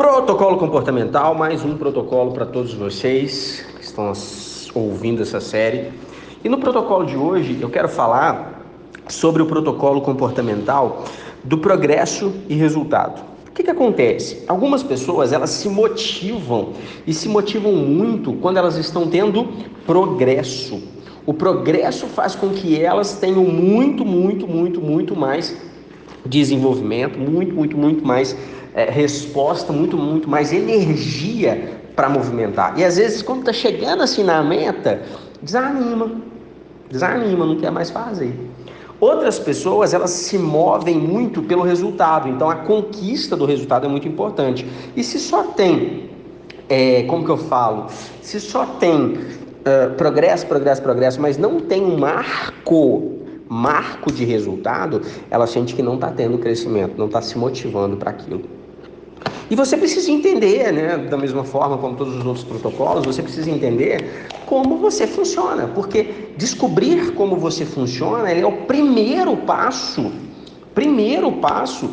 Protocolo comportamental, mais um protocolo para todos vocês que estão ouvindo essa série. E no protocolo de hoje eu quero falar sobre o protocolo comportamental do progresso e resultado. O que, que acontece? Algumas pessoas elas se motivam e se motivam muito quando elas estão tendo progresso. O progresso faz com que elas tenham muito, muito, muito, muito mais desenvolvimento, muito, muito, muito mais é, resposta, muito, muito mais energia para movimentar. E às vezes, quando está chegando assim na meta, desanima, desanima, não quer mais fazer. Outras pessoas, elas se movem muito pelo resultado, então a conquista do resultado é muito importante. E se só tem, é, como que eu falo, se só tem uh, progresso, progresso, progresso, mas não tem um marco marco de resultado, ela sente que não está tendo crescimento, não está se motivando para aquilo. E você precisa entender, né, da mesma forma como todos os outros protocolos, você precisa entender como você funciona, porque descobrir como você funciona é o primeiro passo, primeiro passo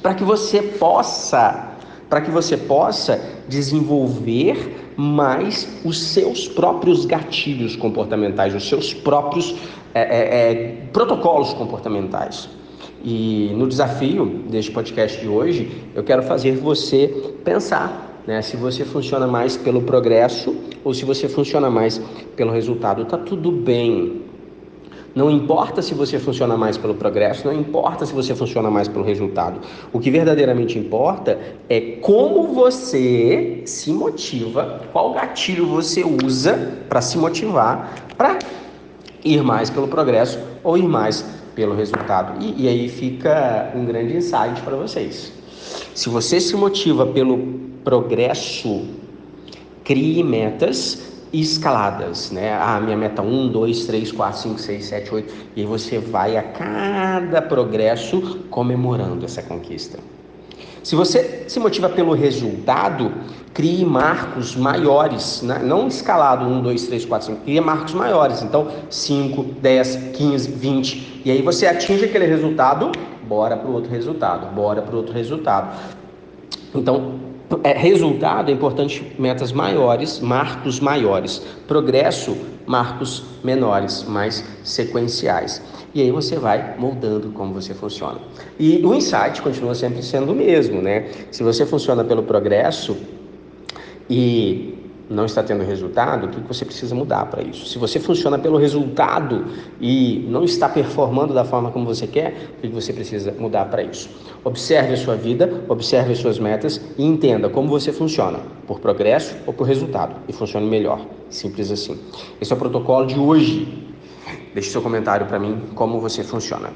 para que você possa, para que você possa desenvolver mais os seus próprios gatilhos comportamentais, os seus próprios é, é, protocolos comportamentais. E no desafio deste podcast de hoje, eu quero fazer você pensar né, se você funciona mais pelo progresso ou se você funciona mais pelo resultado. Tá tudo bem. Não importa se você funciona mais pelo progresso, não importa se você funciona mais pelo resultado. O que verdadeiramente importa é como você se motiva, qual gatilho você usa para se motivar para ir mais pelo progresso ou ir mais pelo resultado. E, e aí fica um grande insight para vocês. Se você se motiva pelo progresso, crie metas escaladas, né? Ah, minha meta 1, 2, 3, 4, 5, 6, 7, 8. E aí você vai a cada progresso comemorando essa conquista. Se você se motiva pelo resultado, crie marcos maiores, né? não escalado 1, 2, 3, 4, 5, crie marcos maiores. Então, 5, 10, 15, 20. E aí você atinge aquele resultado, bora para o outro resultado, bora para o outro resultado. Então, é, resultado é importante metas maiores, marcos maiores. Progresso, marcos menores, mais sequenciais. E aí você vai moldando como você funciona. E o insight continua sempre sendo o mesmo, né? Se você funciona pelo progresso e não está tendo resultado, o que você precisa mudar para isso? Se você funciona pelo resultado e não está performando da forma como você quer, o que você precisa mudar para isso? Observe a sua vida, observe as suas metas e entenda como você funciona, por progresso ou por resultado, e funcione melhor. Simples assim. Esse é o protocolo de hoje. Deixe seu comentário para mim como você funciona.